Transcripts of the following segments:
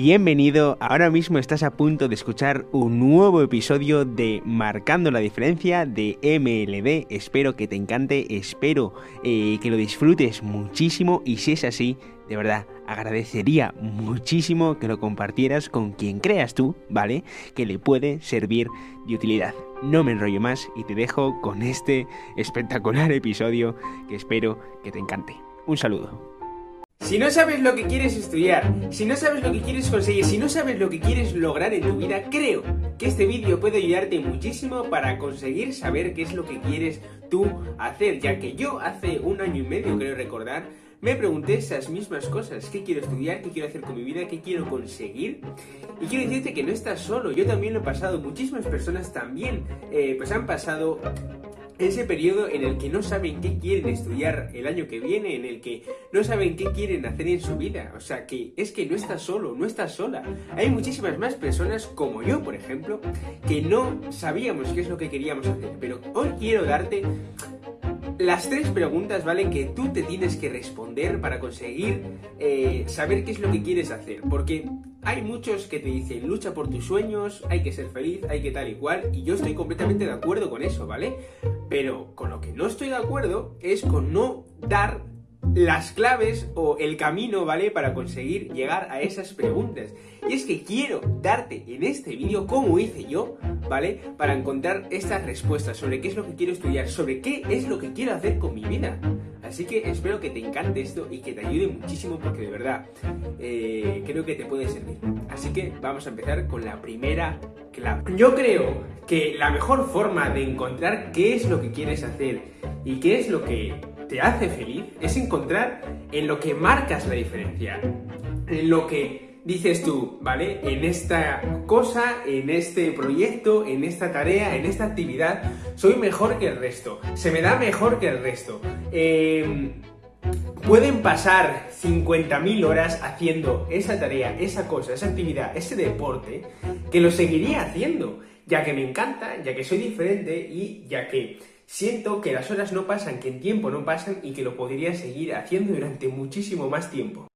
bienvenido. Ahora mismo estás a punto de escuchar un nuevo episodio de Marcando la Diferencia de MLD. Espero que te encante, espero eh, que lo disfrutes muchísimo y si es así, de verdad, agradecería muchísimo que lo compartieras con quien creas tú, ¿vale? Que le puede servir de utilidad. No me enrollo más y te dejo con este espectacular episodio que espero que te encante. Un saludo. Si no sabes lo que quieres estudiar, si no sabes lo que quieres conseguir, si no sabes lo que quieres lograr en tu vida, creo que este vídeo puede ayudarte muchísimo para conseguir saber qué es lo que quieres tú hacer, ya que yo hace un año y medio, creo recordar, me pregunté esas mismas cosas. ¿Qué quiero estudiar? ¿Qué quiero hacer con mi vida? ¿Qué quiero conseguir? Y quiero decirte que no estás solo. Yo también lo he pasado. Muchísimas personas también eh, pues han pasado ese periodo en el que no saben qué quieren estudiar el año que viene, en el que no saben qué quieren hacer en su vida. O sea, que es que no estás solo, no estás sola. Hay muchísimas más personas como yo, por ejemplo, que no sabíamos qué es lo que queríamos hacer. Pero hoy quiero darte las tres preguntas, ¿vale? Que tú te tienes que responder para conseguir eh, saber qué es lo que quieres hacer. Porque hay muchos que te dicen, lucha por tus sueños, hay que ser feliz, hay que tal y cual, y yo estoy completamente de acuerdo con eso, ¿vale? Pero con lo que no estoy de acuerdo es con no dar las claves o el camino, ¿vale? Para conseguir llegar a esas preguntas. Y es que quiero darte en este vídeo, como hice yo, ¿vale? Para encontrar estas respuestas sobre qué es lo que quiero estudiar, sobre qué es lo que quiero hacer con mi vida. Así que espero que te encante esto y que te ayude muchísimo porque de verdad eh, creo que te puede servir. Así que vamos a empezar con la primera clave. Yo creo que la mejor forma de encontrar qué es lo que quieres hacer y qué es lo que te hace feliz es encontrar en lo que marcas la diferencia, en lo que dices tú, ¿vale? En esta cosa, en este proyecto, en esta tarea, en esta actividad, soy mejor que el resto, se me da mejor que el resto. Em, pueden pasar 50.000 horas haciendo esa tarea, esa cosa, esa actividad, ese deporte, que lo seguiría haciendo, ya que me encanta, ya que soy diferente y ya que siento que las horas no pasan, que el tiempo no pasan y que lo podría seguir haciendo durante muchísimo más tiempo.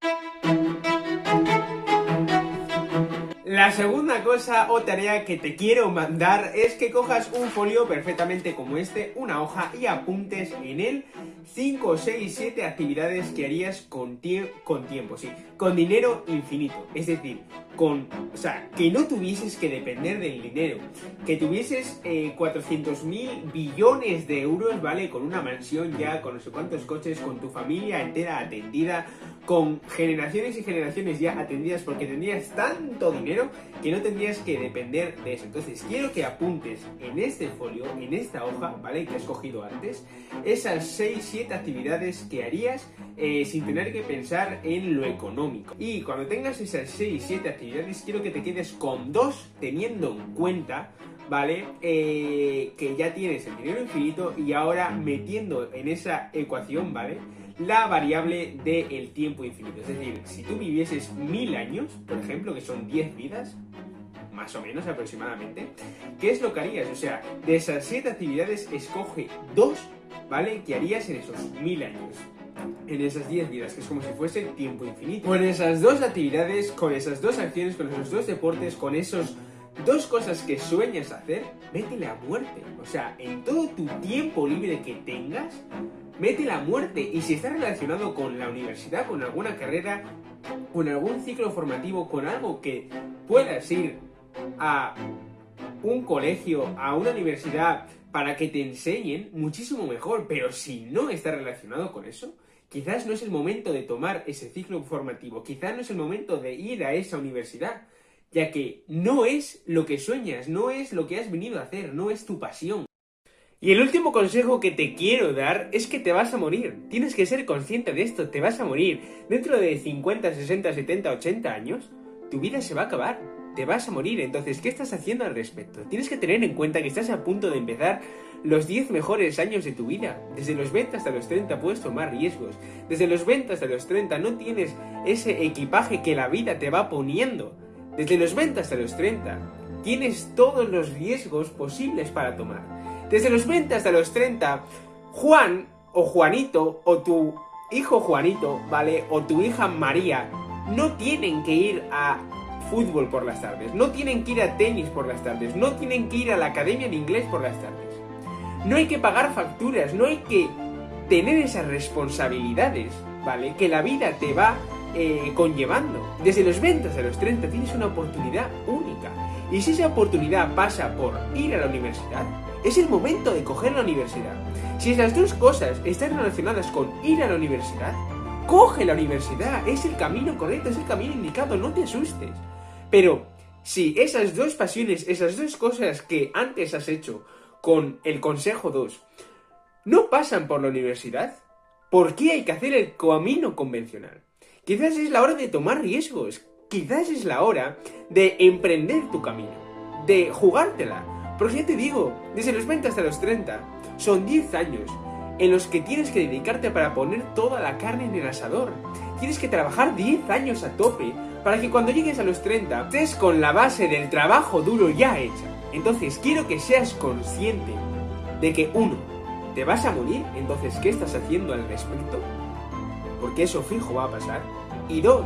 La segunda cosa o tarea que te quiero mandar es que cojas un folio perfectamente como este, una hoja y apuntes en él 5, 6, 7 actividades que harías con, con tiempo, sí, con dinero infinito. Es decir, con, o sea, que no tuvieses que depender del dinero, que tuvieses eh, 400 mil billones de euros, ¿vale? Con una mansión ya, con no sé cuántos coches, con tu familia entera atendida, con generaciones y generaciones ya atendidas porque tendrías tanto dinero que no tendrías que depender de eso. Entonces, quiero que apuntes en este folio, en esta hoja, ¿vale? Que has cogido antes, esas 6, 7 actividades que harías eh, sin tener que pensar en lo económico. Y cuando tengas esas 6, 7 actividades, quiero que te quedes con dos teniendo en cuenta ¿vale? Eh, que ya tienes el dinero infinito y ahora metiendo en esa ecuación, ¿vale? la variable del tiempo infinito. Es decir, si tú vivieses mil años, por ejemplo, que son 10 vidas, más o menos aproximadamente, ¿qué es lo que harías? O sea, de esas siete actividades, escoge dos, ¿vale? Que harías en esos mil años. En esas 10 vidas, que es como si fuese tiempo infinito. Con esas dos actividades, con esas dos acciones, con esos dos deportes, con esos dos cosas que sueñas hacer, métele a muerte. O sea, en todo tu tiempo libre que tengas, mete la muerte. Y si está relacionado con la universidad, con alguna carrera, con algún ciclo formativo, con algo que puedas ir a un colegio, a una universidad, para que te enseñen, muchísimo mejor. Pero si no está relacionado con eso, quizás no es el momento de tomar ese ciclo formativo, quizás no es el momento de ir a esa universidad, ya que no es lo que sueñas, no es lo que has venido a hacer, no es tu pasión. Y el último consejo que te quiero dar es que te vas a morir. Tienes que ser consciente de esto, te vas a morir. Dentro de 50, 60, 70, 80 años, tu vida se va a acabar. Te vas a morir. Entonces, ¿qué estás haciendo al respecto? Tienes que tener en cuenta que estás a punto de empezar los 10 mejores años de tu vida. Desde los 20 hasta los 30 puedes tomar riesgos. Desde los 20 hasta los 30 no tienes ese equipaje que la vida te va poniendo. Desde los 20 hasta los 30 tienes todos los riesgos posibles para tomar. Desde los 20 hasta los 30, Juan o Juanito o tu hijo Juanito, ¿vale? O tu hija María no tienen que ir a fútbol por las tardes, no tienen que ir a tenis por las tardes, no tienen que ir a la academia de inglés por las tardes. No hay que pagar facturas, no hay que tener esas responsabilidades, ¿vale? Que la vida te va eh, conllevando. Desde los 20 a los 30 tienes una oportunidad única. Y si esa oportunidad pasa por ir a la universidad, es el momento de coger la universidad. Si esas dos cosas están relacionadas con ir a la universidad, coge la universidad. Es el camino correcto, es el camino indicado, no te asustes. Pero si esas dos pasiones, esas dos cosas que antes has hecho con el consejo 2, no pasan por la universidad, ¿por qué hay que hacer el camino convencional? Quizás es la hora de tomar riesgos, quizás es la hora de emprender tu camino, de jugártela. Porque ya te digo, desde los 20 hasta los 30, son 10 años en los que tienes que dedicarte para poner toda la carne en el asador. Tienes que trabajar 10 años a tope para que cuando llegues a los 30 estés con la base del trabajo duro ya hecha. Entonces quiero que seas consciente de que uno, te vas a morir, entonces ¿qué estás haciendo al respecto? Porque eso fijo va a pasar. Y dos,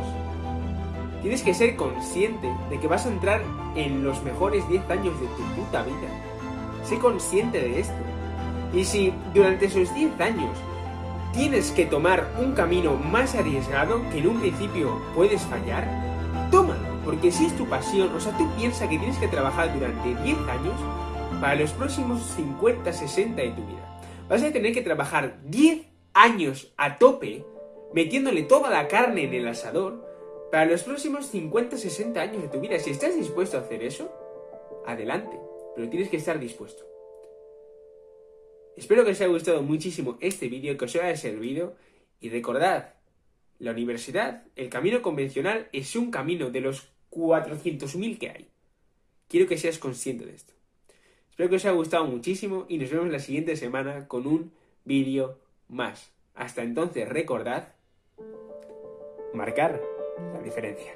tienes que ser consciente de que vas a entrar en los mejores 10 años de tu puta vida. Sé consciente de esto. Y si durante esos 10 años tienes que tomar un camino más arriesgado que en un principio puedes fallar, tómalo. Porque si es tu pasión, o sea, tú piensas que tienes que trabajar durante 10 años para los próximos 50, 60 de tu vida. Vas a tener que trabajar 10 años a tope, metiéndole toda la carne en el asador, para los próximos 50, 60 años de tu vida. Si estás dispuesto a hacer eso, adelante, pero tienes que estar dispuesto. Espero que os haya gustado muchísimo este vídeo, que os haya servido y recordad, la universidad, el camino convencional es un camino de los 400.000 que hay. Quiero que seas consciente de esto. Espero que os haya gustado muchísimo y nos vemos la siguiente semana con un vídeo más. Hasta entonces recordad marcar la diferencia.